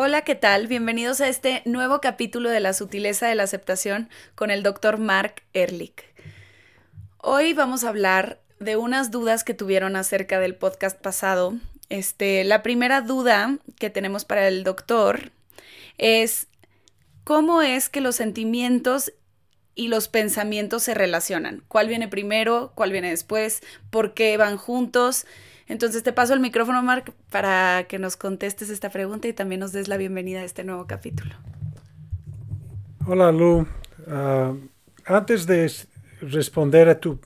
Hola, ¿qué tal? Bienvenidos a este nuevo capítulo de la sutileza de la aceptación con el doctor Mark Ehrlich. Hoy vamos a hablar de unas dudas que tuvieron acerca del podcast pasado. Este, la primera duda que tenemos para el doctor es cómo es que los sentimientos y los pensamientos se relacionan. ¿Cuál viene primero? ¿Cuál viene después? ¿Por qué van juntos? Entonces te paso el micrófono, Mark, para que nos contestes esta pregunta y también nos des la bienvenida a este nuevo capítulo. Hola, Lu. Ah, antes de responder a tu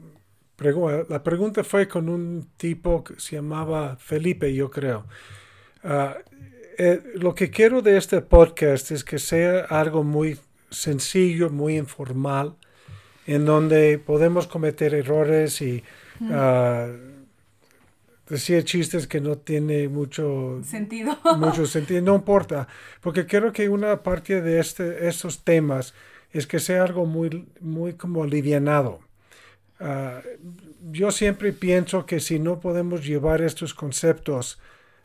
pregunta, la pregunta fue con un tipo que se llamaba Felipe, yo creo. Ah, eh, lo que quiero de este podcast es que sea algo muy sencillo, muy informal, en donde podemos cometer errores y decir chistes que no tiene mucho sentido. Mucho sentido, no importa, porque creo que una parte de este, estos temas es que sea algo muy, muy como alivianado. Ah, yo siempre pienso que si no podemos llevar estos conceptos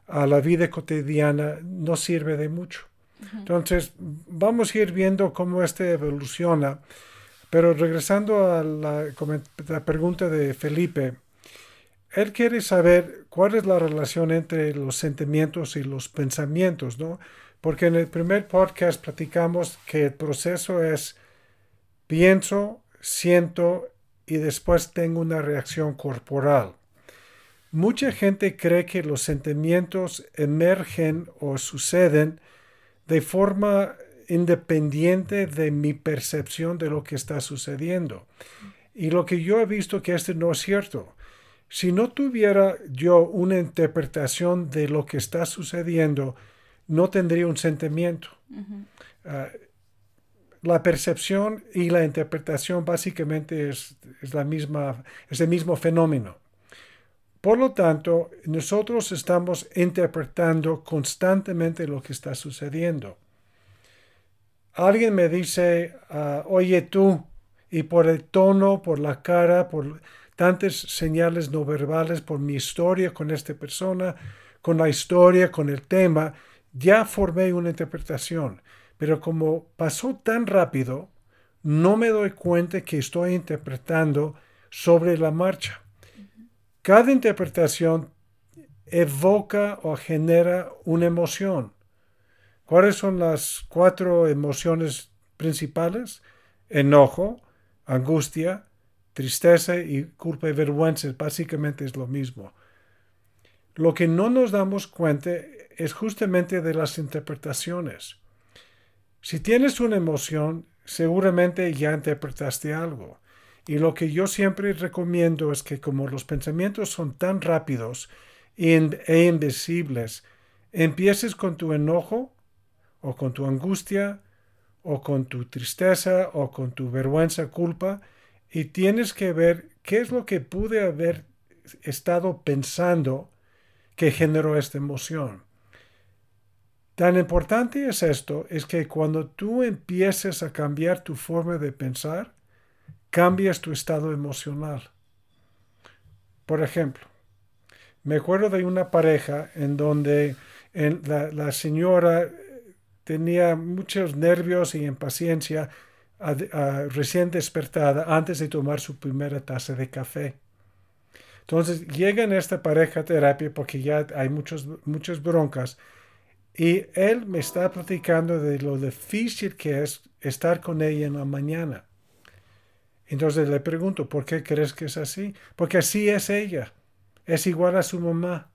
a la vida cotidiana, no sirve de mucho. Entonces, vamos a ir viendo cómo este evoluciona. Pero regresando a la, la pregunta de Felipe, él quiere saber cuál es la relación entre los sentimientos y los pensamientos, ¿no? Porque en el primer podcast platicamos que el proceso es pienso, siento y después tengo una reacción corporal. Mucha gente cree que los sentimientos emergen o suceden de forma independiente de mi percepción de lo que está sucediendo. Y lo que yo he visto que esto no es cierto. Si no tuviera yo una interpretación de lo que está sucediendo, no tendría un sentimiento. Ah, la percepción y la interpretación básicamente es, la misma, es el mismo fenómeno. Por lo tanto, nosotros estamos interpretando constantemente lo que está sucediendo. Alguien me dice, ah, oye tú, y por el tono, por la cara, por tantas señales no verbales por mi historia con esta persona, con la historia, con el tema, ya formé una interpretación. Pero como pasó tan rápido, no me doy cuenta que estoy interpretando sobre la marcha. Cada interpretación evoca o genera una emoción. ¿Cuáles son las cuatro emociones principales? Enojo, angustia, Tristeza y culpa y vergüenza básicamente es lo mismo. Lo que no nos damos cuenta es justamente de las interpretaciones. Si tienes una emoción, seguramente ya interpretaste algo. Y lo que yo siempre recomiendo es que como los pensamientos son tan rápidos e invisibles, empieces con tu enojo o con tu angustia o con tu tristeza o con tu vergüenza, culpa, y tienes que ver qué es lo que pude haber estado pensando que generó esta emoción. Tan importante es esto, es que cuando tú empieces a cambiar tu forma de pensar, cambias tu estado emocional. Por ejemplo, me acuerdo de una pareja en donde la, señora tenía muchos nervios y impaciencia recién despertada antes de tomar su primera taza de café. Entonces llegan esta pareja terapia porque ya hay muchos, muchas broncas y él me está platicando de lo difícil que es estar con ella en la mañana. Entonces le pregunto, ¿por qué crees que es así? Porque así es ella. Es igual a su mamá.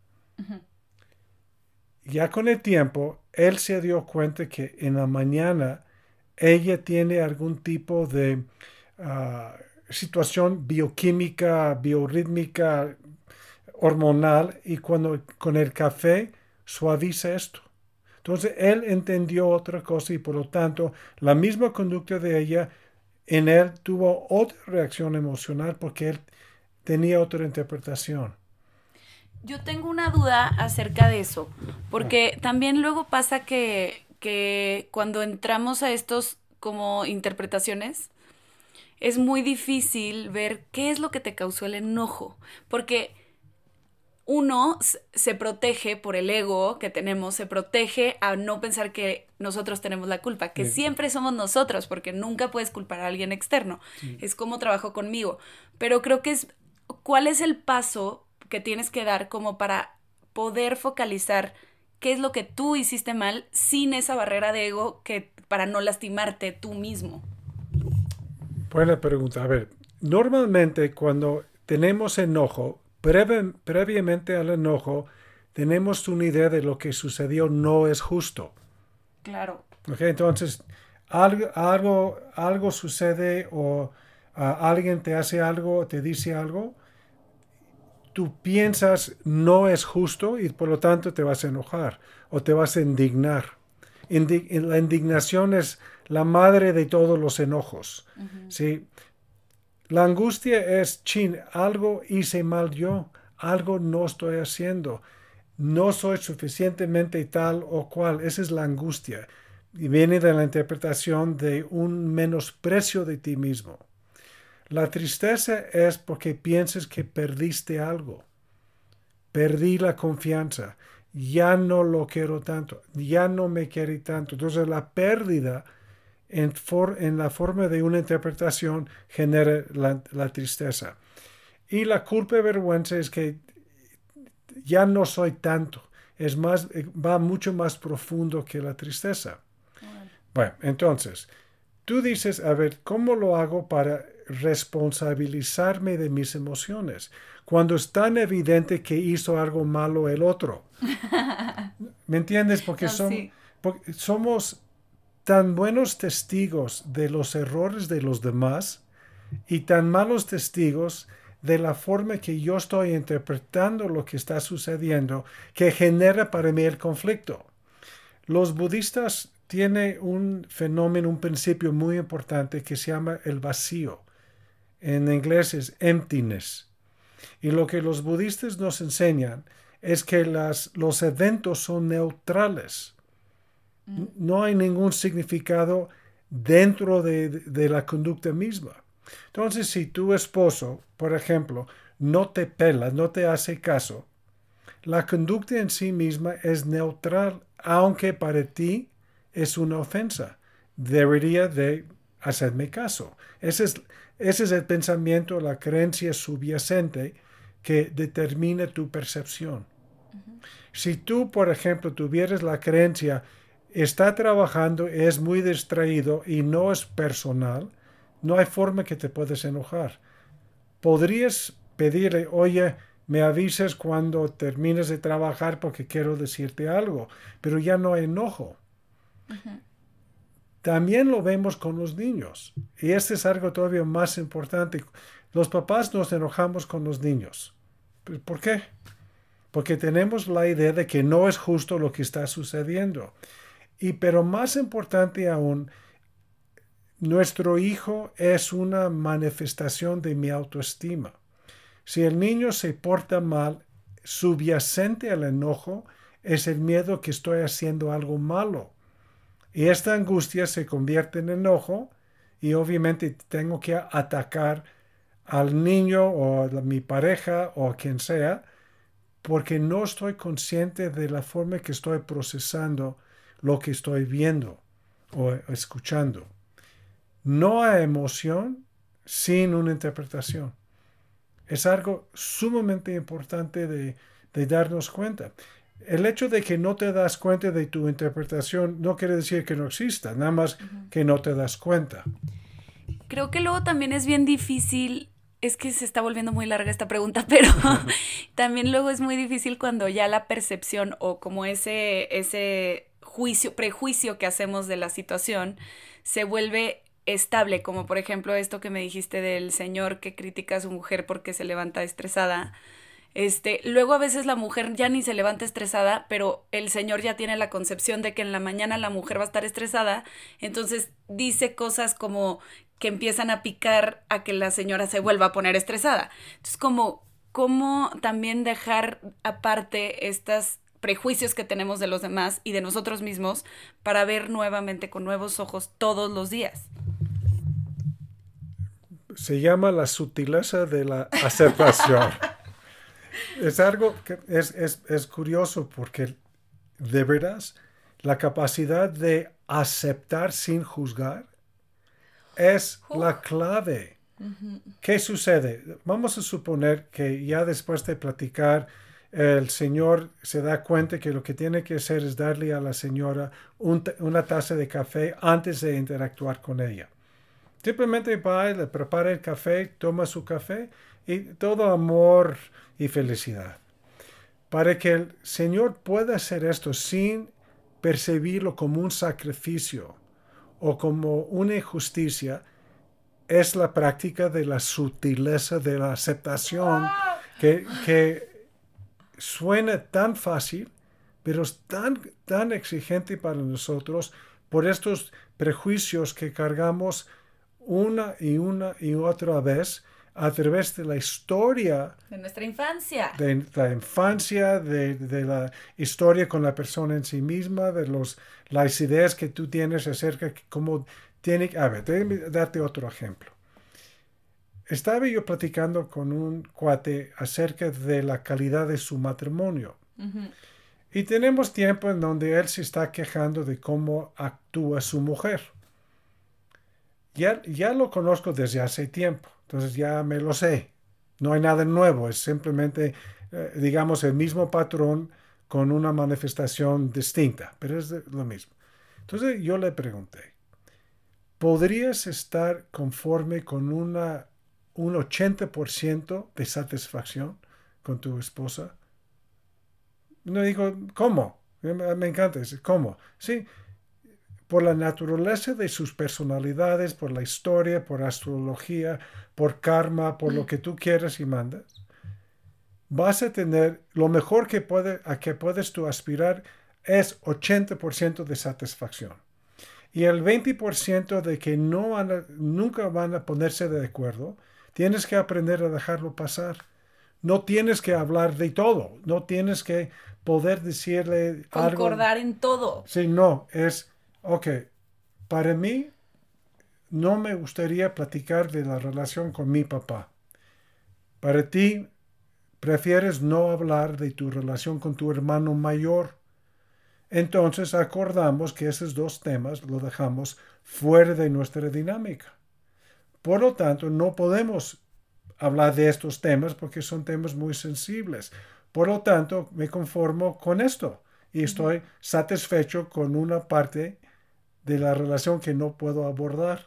Ya con el tiempo, él se dio cuenta que en la mañana ella tiene algún tipo de ah, situación bioquímica, biorítmica, hormonal y cuando con el café suaviza esto. Entonces él entendió otra cosa y por lo tanto la misma conducta de ella en él tuvo otra reacción emocional porque él tenía otra interpretación. Yo tengo una duda acerca de eso, porque también luego pasa que, que cuando entramos a estos como interpretaciones, es muy difícil ver qué es lo que te causó el enojo, porque uno se protege por el ego que tenemos, se protege a no pensar que nosotros tenemos la culpa, que siempre somos nosotros, porque nunca puedes culpar a alguien externo. Es como trabajo conmigo. Pero creo que es, ¿cuál es el paso que tienes que dar como para poder focalizar qué es lo que tú hiciste mal sin esa barrera de ego que para no lastimarte tú mismo? Buena pregunta. A ver, normalmente cuando tenemos enojo, previamente al enojo, tenemos una idea de lo que sucedió no es justo. Claro. Okay, entonces, algo, algo, algo sucede o ah, alguien te hace algo, te dice algo, tú piensas no es justo y por lo tanto te vas a enojar o te vas a indignar. la indignación es la madre de todos los enojos. ¿sí? La angustia es, chin, algo hice mal yo, algo no estoy haciendo, no soy suficientemente tal o cual. Esa es la angustia. Y viene de la interpretación de un menosprecio de ti mismo. La tristeza es porque piensas que perdiste algo. Perdí la confianza. Ya no lo quiero tanto. Ya no me quiere tanto. Entonces la pérdida en, la forma de una interpretación genera la, tristeza. Y la culpa y vergüenza es que ya no soy tanto, es más, va mucho más profundo que la tristeza. Bueno, entonces, tú dices, a ver, ¿cómo lo hago para responsabilizarme de mis emociones? Cuando es tan evidente que hizo algo malo el otro. ¿Me entiendes? Porque, porque somos tan buenos testigos de los errores de los demás y tan malos testigos de la forma que yo estoy interpretando lo que está sucediendo que genera para mí el conflicto. Los budistas tienen un fenómeno, un principio muy importante que se llama el vacío. En inglés es emptiness. Y lo que los budistas nos enseñan es que las, los eventos son neutrales. No hay ningún significado dentro de, la conducta misma. Entonces, si tu esposo, por ejemplo, no te pela, no te hace caso, la conducta en sí misma es neutral, aunque para ti es una ofensa. Debería de hacerme caso. Ese es, ese es el pensamiento, la creencia subyacente que determina tu percepción. Si tú, por ejemplo, tuvieras la creencia está trabajando, es muy distraído y no es personal, no hay forma que te puedes enojar. Podrías pedirle, oye, me avises cuando termines de trabajar porque quiero decirte algo, pero ya no hay enojo. También lo vemos con los niños. Y este es algo todavía más importante. Los papás nos enojamos con los niños. ¿Por qué? Porque tenemos la idea de que no es justo lo que está sucediendo. Y pero más importante aún, nuestro hijo es una manifestación de mi autoestima. Si el niño se porta mal, subyacente al enojo es el miedo que estoy haciendo algo malo. Y esta angustia se convierte en enojo y obviamente tengo que atacar al niño o a mi pareja o a quien sea porque no estoy consciente de la forma que estoy procesando lo que estoy viendo o escuchando. No hay emoción sin una interpretación. Es algo sumamente importante de, darnos cuenta. El hecho de que no te das cuenta de tu interpretación no quiere decir que no exista, nada más que no te das cuenta. Creo que luego también es bien difícil es que se está volviendo muy larga esta pregunta, pero también luego es muy difícil cuando ya la percepción o como ese, ese juicio, prejuicio que hacemos de la situación se vuelve estable, como por ejemplo esto que me dijiste del señor que critica a su mujer porque se levanta estresada. Este, luego a veces la mujer ya ni se levanta estresada, pero el señor ya tiene la concepción de que en la mañana la mujer va a estar estresada, entonces dice cosas como que empiezan a picar a que la señora se vuelva a poner estresada. Entonces, como cómo también dejar aparte estas prejuicios que tenemos de los demás y de nosotros mismos para ver nuevamente con nuevos ojos todos los días. Se llama la sutileza de la aceptación. es algo que es, es, es curioso porque de veras la capacidad de aceptar sin juzgar es la clave. ¿Qué sucede? Vamos a suponer que ya después de platicar, el señor se da cuenta que lo que tiene que hacer es darle a la señora una taza de café antes de interactuar con ella. Simplemente va le prepara el café, toma su café y todo amor y felicidad. Para que el Señor pueda hacer esto sin percibirlo como un sacrificio o como una injusticia, es la práctica de la sutileza de la aceptación que, suena tan fácil, pero es tan, tan exigente para nosotros por estos prejuicios que cargamos una y una y otra vez a través de la historia de nuestra infancia. De la infancia, de, de, la historia con la persona en sí misma, de los, las ideas que tú tienes acerca de cómo tiene... A ver, déjame darte otro ejemplo. Estaba yo platicando con un cuate acerca de la calidad de su matrimonio. Y tenemos tiempo en donde él se está quejando de cómo actúa su mujer. Ya, ya lo conozco desde hace tiempo. Entonces ya me lo sé. No hay nada nuevo, es simplemente, eh, digamos, el mismo patrón con una manifestación distinta, pero es lo mismo. Entonces yo le pregunté, ¿podrías estar conforme con una, un 80% de satisfacción con tu esposa? No digo, ¿cómo? Me encanta, ¿cómo? Sí, por la naturaleza de sus personalidades, por la historia, por astrología, por karma, por lo que tú quieras y mandas, vas a tener lo mejor que puede, a que puedes tú aspirar es 80% de satisfacción. Y el 20% de que no van nunca van a ponerse de acuerdo, tienes que aprender a dejarlo pasar. No tienes que hablar de todo, no tienes que poder decirle Concordar en todo. Sí, no, es Ok, para mí no me gustaría platicar de la relación con mi papá. Para ti, prefieres no hablar de tu relación con tu hermano mayor. Entonces acordamos que esos dos temas lo dejamos fuera de nuestra dinámica. Por lo tanto, no podemos hablar de estos temas porque son temas muy sensibles. Por lo tanto, me conformo con esto y estoy satisfecho con una parte de la relación que no puedo abordar.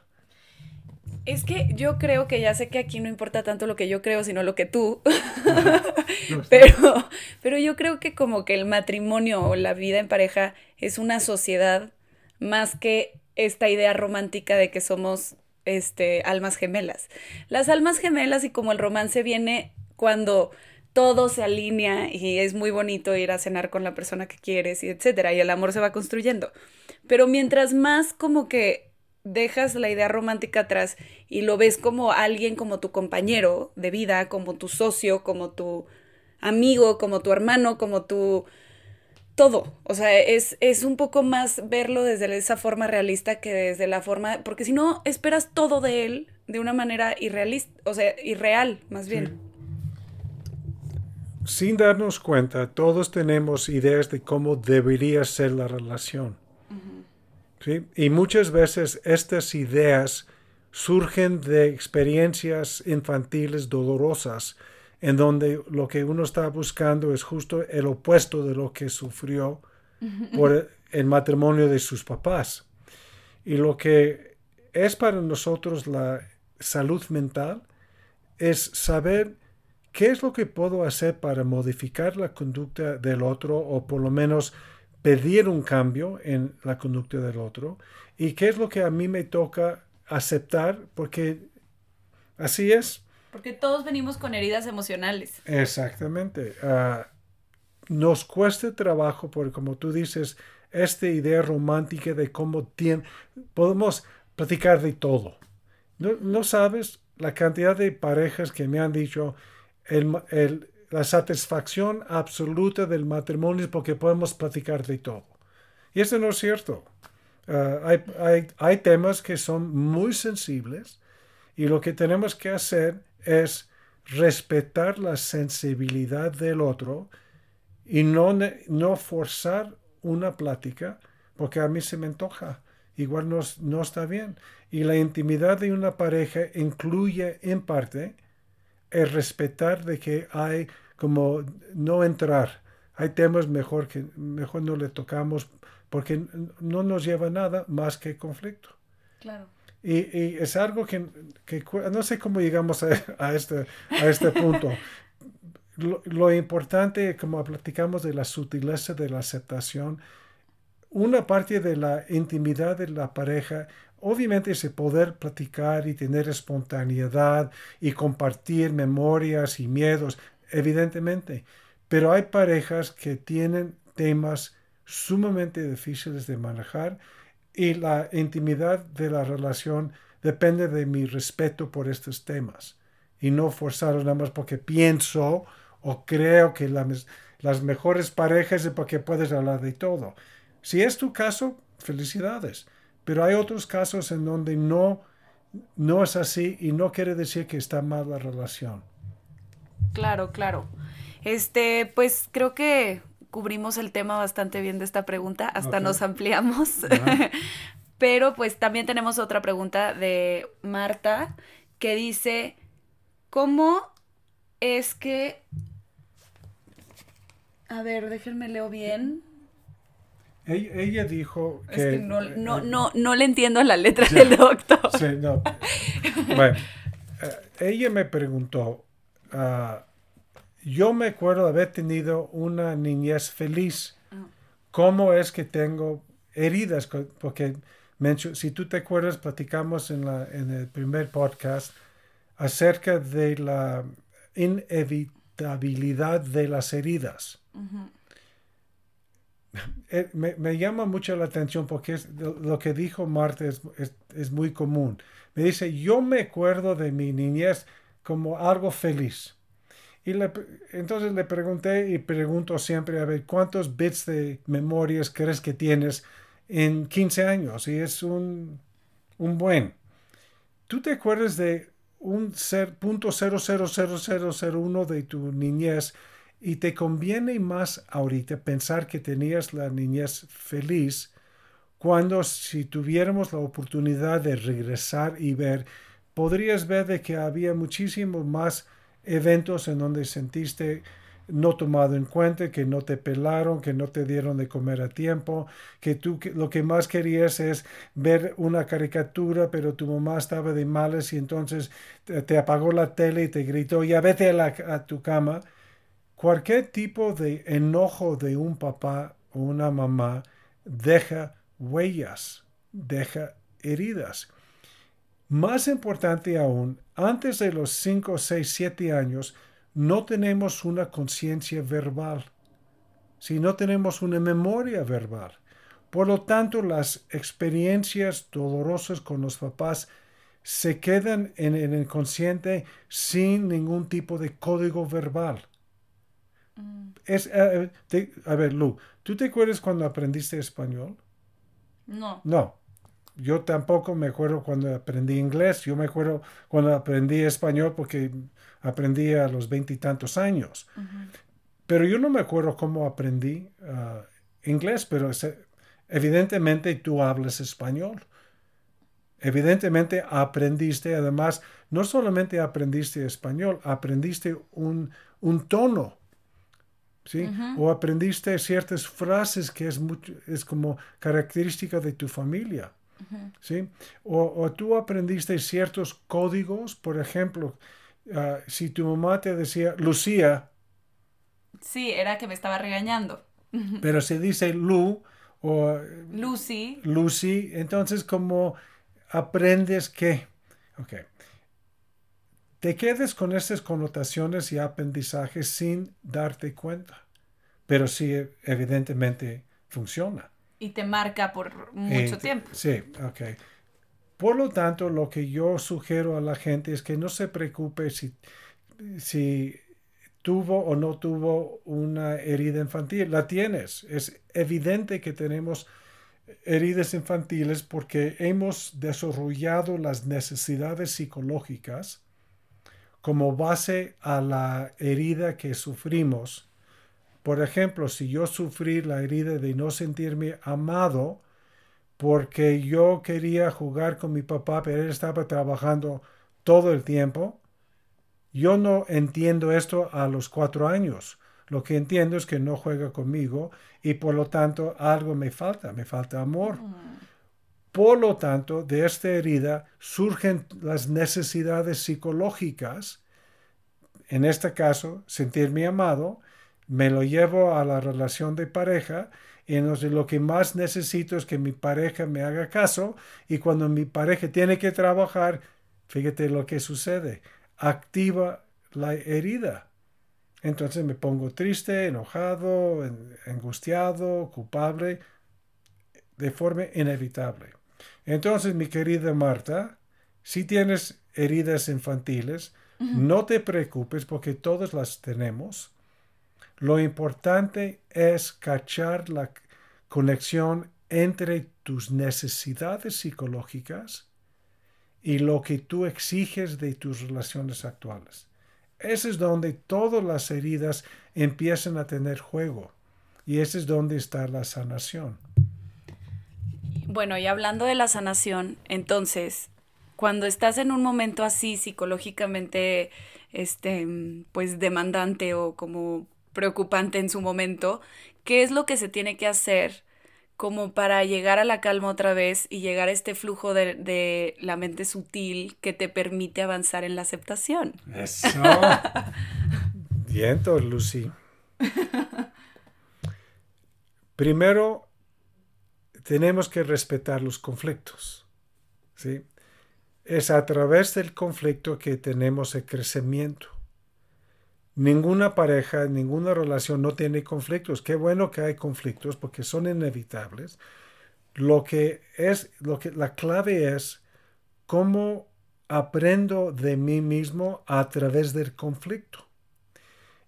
Es que yo creo que ya sé que aquí no importa tanto lo que yo creo, sino lo que tú. pero, pero yo creo que como que el matrimonio o la vida en pareja es una sociedad más que esta idea romántica de que somos este, almas gemelas. Las almas gemelas y como el romance viene cuando todo se alinea y es muy bonito ir a cenar con la persona que quieres y etcétera, y el amor se va construyendo. Pero mientras más como que dejas la idea romántica atrás y lo ves como alguien, como tu compañero de vida, como tu socio, como tu amigo, como tu hermano, como tu... Todo, o sea, es, es un poco más verlo desde esa forma realista que desde la forma, porque si no, esperas todo de él de una manera irrealista, o sea, irreal, más bien. Sin darnos cuenta, todos tenemos ideas de cómo debería ser la relación. Y muchas veces estas ideas surgen de experiencias infantiles dolorosas, en donde lo que uno está buscando es justo el opuesto de lo que sufrió por el matrimonio de sus papás. Y lo que es para nosotros la salud mental es saber qué es lo que puedo hacer para modificar la conducta del otro o por lo menos pedir un cambio en la conducta del otro y qué es lo que a mí me toca aceptar porque así es. Porque todos venimos con heridas emocionales. Exactamente. Ah, nos cuesta trabajo porque como tú dices, esta idea romántica de cómo podemos platicar de todo. No, no, sabes la cantidad de parejas que me han dicho la satisfacción absoluta del matrimonio porque podemos platicar de todo. Y eso no es cierto. Ah, hay, hay, hay, temas que son muy sensibles y lo que tenemos que hacer es respetar la sensibilidad del otro y no, no forzar una plática porque a mí se me antoja. Igual no, no está bien. Y la intimidad de una pareja incluye en parte el respetar de que hay como no entrar. Hay temas mejor que mejor no le tocamos porque no nos lleva nada más que conflicto. Claro. Y, es algo que, no sé cómo llegamos a, este, a este punto. Lo, lo, importante, como platicamos de la sutileza de la aceptación, una parte de la intimidad de la pareja, obviamente es poder platicar y tener espontaneidad y compartir memorias y miedos, evidentemente. Pero hay parejas que tienen temas sumamente difíciles de manejar y la intimidad de la relación depende de mi respeto por estos temas y no forzarlo nada más porque pienso o creo que las mejores parejas es porque puedes hablar de todo. Si es tu caso, felicidades. Pero hay otros casos en donde no, no es así y no quiere decir que está mal la relación. Claro, claro. Este, pues creo que cubrimos el tema bastante bien de esta pregunta, hasta nos ampliamos. Pero pues también tenemos otra pregunta de Marta que dice, ¿cómo es que... A ver, déjenme leo bien. Ella, dijo que... Es que no, no, no, no, le entiendo la letra del doctor. Sí, no. Bueno, eh, ella me preguntó, uh, yo me acuerdo de haber tenido una niñez feliz. Ah. ¿Cómo es que tengo heridas? Porque si tú te acuerdas, platicamos en, la, en el primer podcast acerca de la inevitabilidad de las heridas. Eh, me, llama mucho la atención porque lo que dijo Marta es, es, muy común. Me dice, yo me acuerdo de mi niñez como algo feliz. Y entonces le pregunté y pregunto siempre, a ver, ¿cuántos bits de memorias crees que tienes en 15 años? Y es un, un buen. ¿Tú te acuerdas de un ser, punto uno de tu niñez y te conviene más ahorita pensar que tenías la niñez feliz cuando si tuviéramos la oportunidad de regresar y ver, podrías ver de que había muchísimo más eventos en donde sentiste no tomado en cuenta, que no te pelaron, que no te dieron de comer a tiempo, que tú lo que más querías es ver una caricatura, pero tu mamá estaba de malas y entonces te, apagó la tele y te gritó, ya vete a, a tu cama. Cualquier tipo de enojo de un papá o una mamá deja huellas, deja heridas. Más importante aún, antes de los 5, 6, 7 años, no tenemos una conciencia verbal, si no tenemos una memoria verbal. Por lo tanto, las experiencias dolorosas con los papás se quedan en, el inconsciente sin ningún tipo de código verbal. Mm. Es, eh, eh, a ver, Lu, ¿tú te acuerdas cuando aprendiste español? No. No. Yo tampoco me acuerdo cuando aprendí inglés, yo me acuerdo cuando aprendí español porque aprendí a los veintitantos años. Pero yo no me acuerdo cómo aprendí ah, inglés, pero evidentemente tú hablas español. Evidentemente aprendiste, además, no solamente aprendiste español, aprendiste un, un tono, ¿sí? O aprendiste ciertas frases que es, mucho, es como característica de tu familia. ¿sí? O, tú aprendiste ciertos códigos, por ejemplo, ah, si tu mamá te decía Lucía. Sí, era que me estaba regañando. Pero se dice Lu o Lucy. Lucy, entonces como aprendes que, ok, te quedes con estas connotaciones y aprendizajes sin darte cuenta, pero sí evidentemente funciona y te marca por mucho tiempo. Sí, ok. Por lo tanto, lo que yo sugiero a la gente es que no se preocupe si, si tuvo o no tuvo una herida infantil. La tienes. Es evidente que tenemos heridas infantiles porque hemos desarrollado las necesidades psicológicas como base a la herida que sufrimos. Por ejemplo, si yo sufrí la herida de no sentirme amado porque yo quería jugar con mi papá, pero él estaba trabajando todo el tiempo, yo no entiendo esto a los cuatro años. Lo que entiendo es que no juega conmigo y por lo tanto algo me falta, me falta amor. Mm. Por lo tanto, de esta herida surgen las necesidades psicológicas. En este caso, sentirme amado, me lo llevo a la relación de pareja y entonces lo que más necesito es que mi pareja me haga caso y cuando mi pareja tiene que trabajar, fíjate lo que sucede, activa la herida. Entonces me pongo triste, enojado, angustiado, culpable, de forma inevitable. Entonces, mi querida Marta, si tienes heridas infantiles, no te preocupes porque todas las tenemos. Lo importante es cachar la conexión entre tus necesidades psicológicas y lo que tú exiges de tus relaciones actuales. Ese es donde todas las heridas empiezan a tener juego y ese es donde está la sanación. Bueno, y hablando de la sanación, entonces, cuando estás en un momento así psicológicamente, este, pues demandante o como preocupante en su momento, ¿qué es lo que se tiene que hacer como para llegar a la calma otra vez y llegar a este flujo de, de la mente sutil que te permite avanzar en la aceptación? Eso. Viento, Lucy. Primero, tenemos que respetar los conflictos. ¿sí? Es a través del conflicto que tenemos el crecimiento. Ninguna pareja, ninguna relación no tiene conflictos. Qué bueno que hay conflictos porque son inevitables. Lo que es, lo que la clave es cómo aprendo de mí mismo a través del conflicto.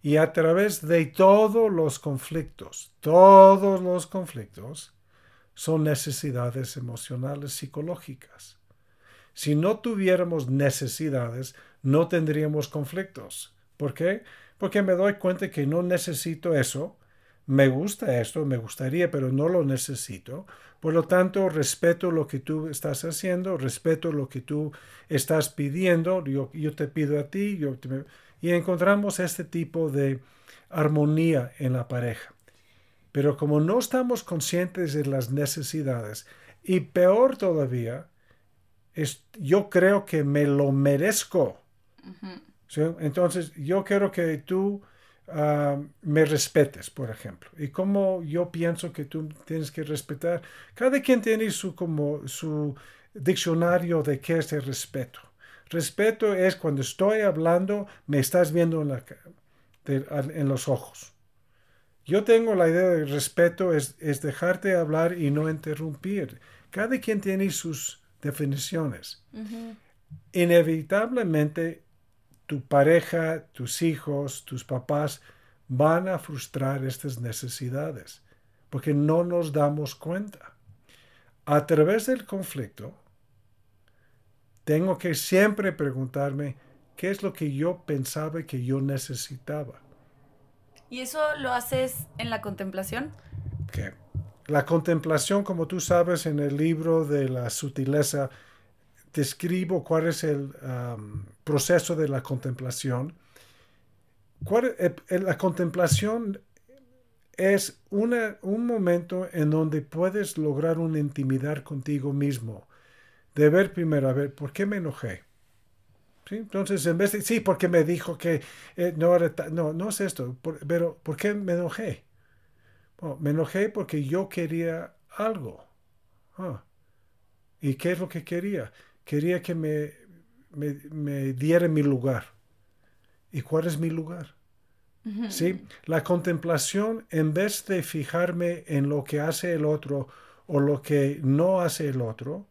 Y a través de todos los conflictos, todos los conflictos, son necesidades emocionales psicológicas. Si no tuviéramos necesidades, no tendríamos conflictos. ¿Por qué? Porque me doy cuenta que no necesito eso, me gusta esto, me gustaría, pero no lo necesito. Por lo tanto, respeto lo que tú estás haciendo, respeto lo que tú estás pidiendo, yo, te pido a ti, y encontramos este tipo de armonía en la pareja. Pero como no estamos conscientes de las necesidades, y peor todavía, es, yo creo que me lo merezco. Entonces, yo quiero que tú ah, me respetes, por ejemplo. Y como yo pienso que tú tienes que respetar, cada quien tiene su, como, su diccionario de qué es el respeto. Respeto es cuando estoy hablando, me estás viendo en, la, en los ojos. Yo tengo la idea de respeto es, dejarte hablar y no interrumpir. Cada quien tiene sus definiciones. Inevitablemente tu pareja, tus hijos, tus papás van a frustrar estas necesidades porque no nos damos cuenta. A través del conflicto, tengo que siempre preguntarme qué es lo que yo pensaba que yo necesitaba. ¿Y eso lo haces en la contemplación? La contemplación, como tú sabes, en el libro de la sutileza, describo cuál es el proceso de la contemplación. Eh, eh, la contemplación es una, un momento en donde puedes lograr una intimidad contigo mismo. De ver primero, a ver, ¿por qué me enojé? Entonces, en vez de, sí, porque me dijo que eh, no era, no, no es esto, pero ¿por qué me enojé? me enojé porque yo quería algo. Ah, ¿Y qué es lo que quería? Quería que me, me, me diera mi lugar. ¿Y cuál es mi lugar? ¿Sí? La contemplación, en vez de fijarme en lo que hace el otro o lo que no hace el otro,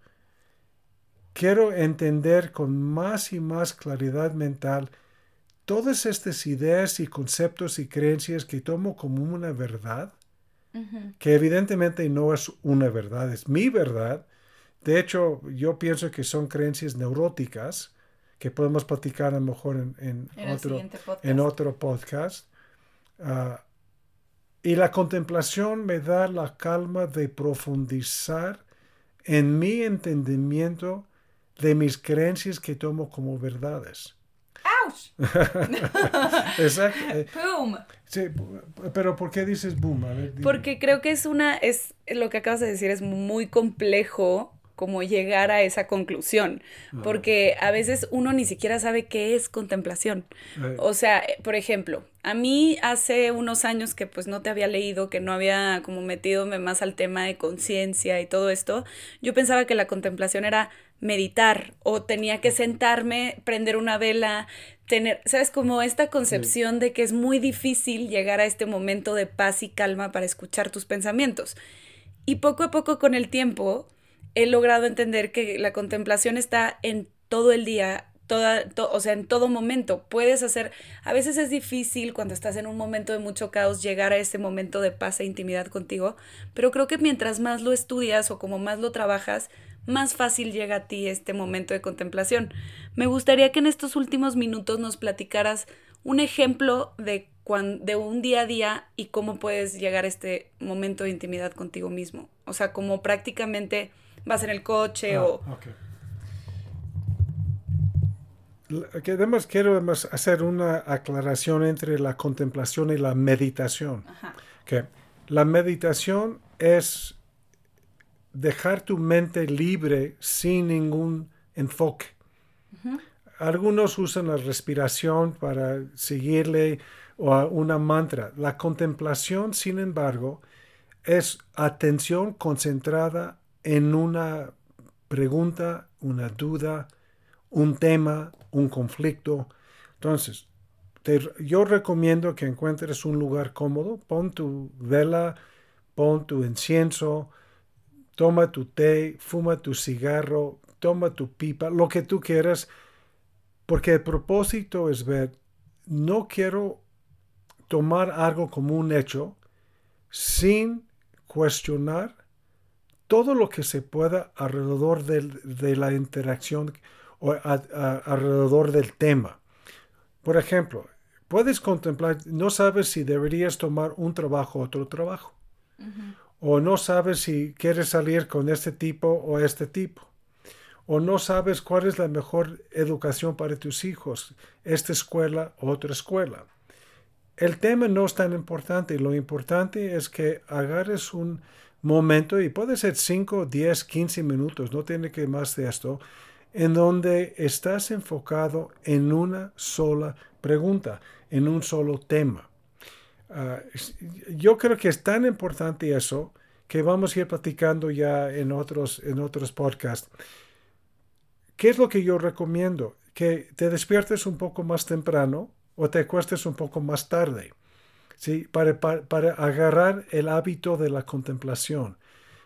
quiero entender con más y más claridad mental todas estas ideas y conceptos y creencias que tomo como una verdad, que evidentemente no es una verdad, es mi verdad. De hecho, yo pienso que son creencias neuróticas que podemos platicar a lo mejor en, otro, en otro podcast. Ah, y la contemplación me da la calma de profundizar en mi entendimiento de mis creencias que tomo como verdades. ¡Auch! Exacto. Eh, ¡Boom! Sí, pero ¿por qué dices boom? Porque creo que es una, es lo que acabas de decir, es muy complejo como llegar a esa conclusión, porque a veces uno ni siquiera sabe qué es contemplación. Eh. O sea, por ejemplo, a mí hace unos años que pues no te había leído, que no había como metidome más al tema de conciencia y todo esto, yo pensaba que la contemplación era meditar o tenía que sentarme, prender una vela, tener, ¿sabes? Como esta concepción de que es muy difícil llegar a este momento de paz y calma para escuchar tus pensamientos. Y poco a poco con el tiempo he logrado entender que la contemplación está en todo el día, toda, o sea, en todo momento. Puedes hacer, a veces es difícil cuando estás en un momento de mucho caos llegar a ese momento de paz e intimidad contigo, pero creo que mientras más lo estudias o como más lo trabajas, más fácil llega a ti este momento de contemplación. Me gustaría que en estos últimos minutos nos platicaras un ejemplo de, de un día a día y cómo puedes llegar a este momento de intimidad contigo mismo. O sea, como prácticamente vas en el coche ah, o... quiero hacer una aclaración entre la contemplación y la meditación. Que la meditación es dejar tu mente libre sin ningún enfoque. Algunos usan la respiración para seguirle o una mantra. La contemplación, sin embargo, es atención concentrada en una pregunta, una duda, un tema, un conflicto. Entonces, yo recomiendo que encuentres un lugar cómodo, pon tu vela, pon tu incienso, toma tu té, fuma tu cigarro, toma tu pipa, lo que tú quieras, porque el propósito es ver, no quiero tomar algo como un hecho sin cuestionar todo lo que se pueda alrededor de la interacción o alrededor del tema. Por ejemplo, puedes contemplar, no sabes si deberías tomar un trabajo o otro trabajo o no sabes si quieres salir con este tipo o este tipo, o no sabes cuál es la mejor educación para tus hijos, esta escuela o otra escuela. El tema no es tan importante, lo importante es que agarres un momento, y puede ser 5, 10, 15 minutos, no tiene que más de esto, en donde estás enfocado en una sola pregunta, en un solo tema. Ah, yo creo que es tan importante eso que vamos a ir platicando ya en otros, en otros podcasts. ¿Qué es lo que yo recomiendo? Que te despiertes un poco más temprano o te acuestes un poco más tarde, ¿sí? para, para agarrar el hábito de la contemplación.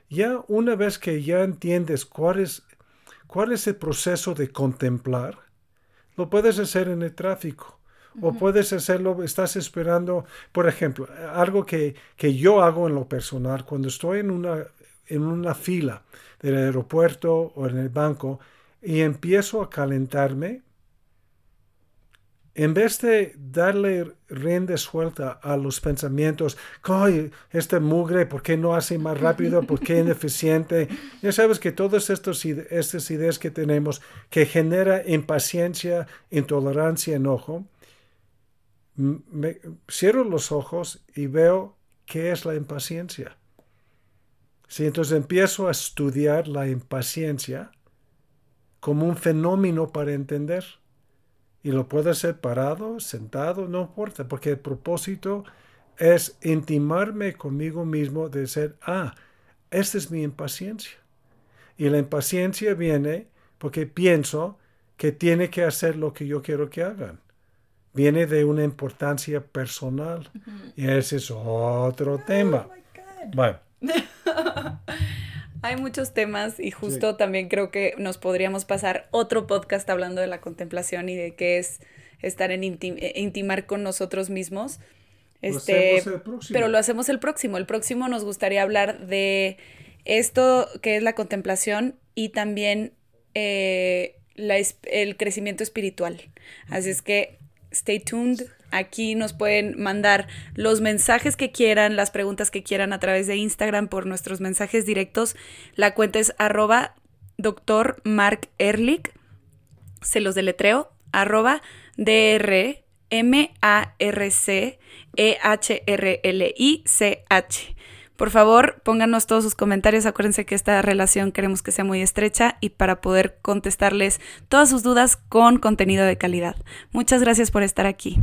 Ya una vez que ya entiendes cuál es, cuál es el proceso de contemplar, lo puedes hacer en el tráfico o puedes hacerlo, estás esperando, por ejemplo, algo que, que, yo hago en lo personal, cuando estoy en una, en una fila del aeropuerto o en el banco y empiezo a calentarme, en vez de darle rienda suelta a los pensamientos, ¡ay, este mugre, ¿por qué no hace más rápido? ¿Por qué ineficiente? Ya sabes que todas estas ideas que tenemos que genera impaciencia, intolerancia, enojo, me, cierro los ojos y veo qué es la impaciencia. Si entonces empiezo a estudiar la impaciencia como un fenómeno para entender. Y lo puedo hacer parado, sentado, no importa, porque el propósito es intimarme conmigo mismo de ser, ah, esta es mi impaciencia. Y la impaciencia viene porque pienso que tiene que hacer lo que yo quiero que hagan viene de una importancia personal. Y ese es otro oh tema. Bueno. Hay muchos temas y justo también creo que nos podríamos pasar otro podcast hablando de la contemplación y de qué es estar en eh, intimar con nosotros mismos. Este, pero lo hacemos el próximo. El próximo nos gustaría hablar de esto que es la contemplación y también eh, el crecimiento espiritual. Así es que stay tuned. Aquí nos pueden mandar los mensajes que quieran, las preguntas que quieran a través de Instagram por nuestros mensajes directos. La cuenta es arroba doctor Mark. Se los deletreo. Arroba DR M-A-R-C-E-H-R-L-I-C-H. Por favor, pónganos todos sus comentarios. Acuérdense que esta relación queremos que sea muy estrecha y para poder contestarles todas sus dudas con contenido de calidad. Muchas gracias por estar aquí.